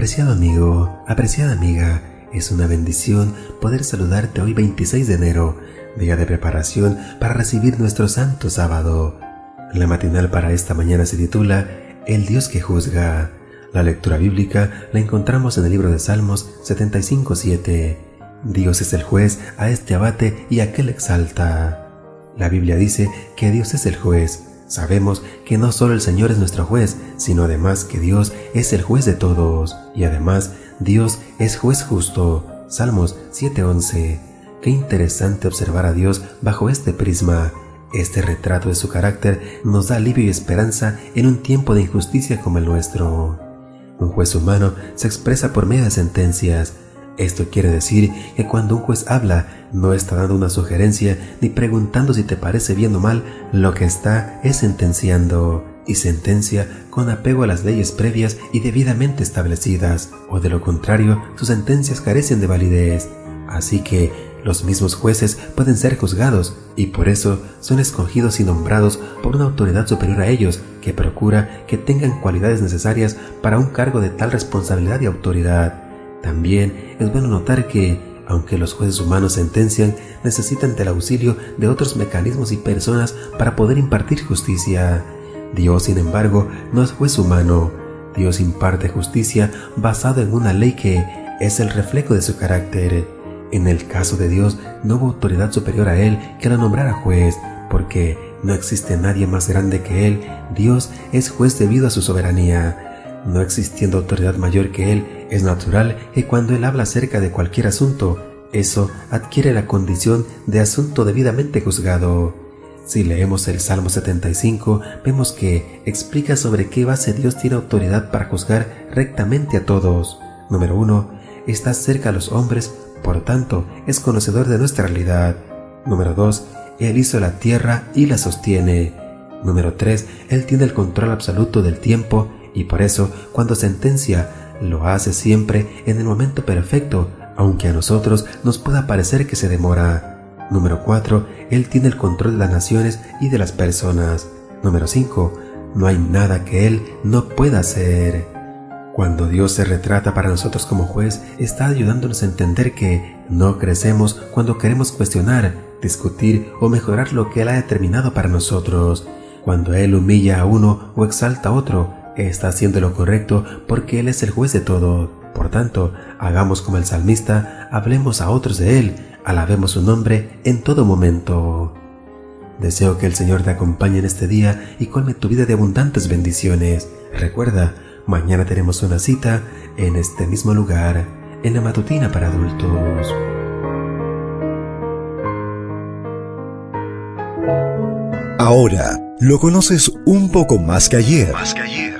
Apreciado amigo, apreciada amiga, es una bendición poder saludarte hoy 26 de enero, día de preparación para recibir nuestro santo sábado. La matinal para esta mañana se titula El Dios que juzga. La lectura bíblica la encontramos en el libro de Salmos 75.7. Dios es el juez, a este abate y aquel exalta. La Biblia dice que Dios es el juez, Sabemos que no solo el Señor es nuestro juez, sino además que Dios es el juez de todos, y además Dios es juez justo. Salmos 7:11. Qué interesante observar a Dios bajo este prisma. Este retrato de su carácter nos da alivio y esperanza en un tiempo de injusticia como el nuestro. Un juez humano se expresa por medio de sentencias, esto quiere decir que cuando un juez habla, no está dando una sugerencia ni preguntando si te parece bien o mal, lo que está es sentenciando, y sentencia con apego a las leyes previas y debidamente establecidas, o de lo contrario, sus sentencias carecen de validez. Así que los mismos jueces pueden ser juzgados y por eso son escogidos y nombrados por una autoridad superior a ellos que procura que tengan cualidades necesarias para un cargo de tal responsabilidad y autoridad. También es bueno notar que, aunque los jueces humanos sentencian, necesitan del auxilio de otros mecanismos y personas para poder impartir justicia. Dios, sin embargo, no es juez humano. Dios imparte justicia basada en una ley que es el reflejo de su carácter. En el caso de Dios, no hubo autoridad superior a Él que la nombrara juez, porque no existe nadie más grande que Él. Dios es juez debido a su soberanía. No existiendo autoridad mayor que Él, es natural que cuando Él habla acerca de cualquier asunto, eso adquiere la condición de asunto debidamente juzgado. Si leemos el Salmo 75, vemos que explica sobre qué base Dios tiene autoridad para juzgar rectamente a todos. Número 1. Está cerca a los hombres, por tanto, es conocedor de nuestra realidad. Número 2. Él hizo la tierra y la sostiene. Número 3. Él tiene el control absoluto del tiempo y por eso cuando sentencia lo hace siempre en el momento perfecto, aunque a nosotros nos pueda parecer que se demora. Número 4. Él tiene el control de las naciones y de las personas. Número 5. No hay nada que Él no pueda hacer. Cuando Dios se retrata para nosotros como juez, está ayudándonos a entender que no crecemos cuando queremos cuestionar, discutir o mejorar lo que Él ha determinado para nosotros. Cuando Él humilla a uno o exalta a otro, está haciendo lo correcto porque Él es el juez de todo. Por tanto, hagamos como el salmista, hablemos a otros de Él, alabemos su nombre en todo momento. Deseo que el Señor te acompañe en este día y colme tu vida de abundantes bendiciones. Recuerda, mañana tenemos una cita en este mismo lugar, en la matutina para adultos. Ahora lo conoces un poco más que ayer. Más que ayer.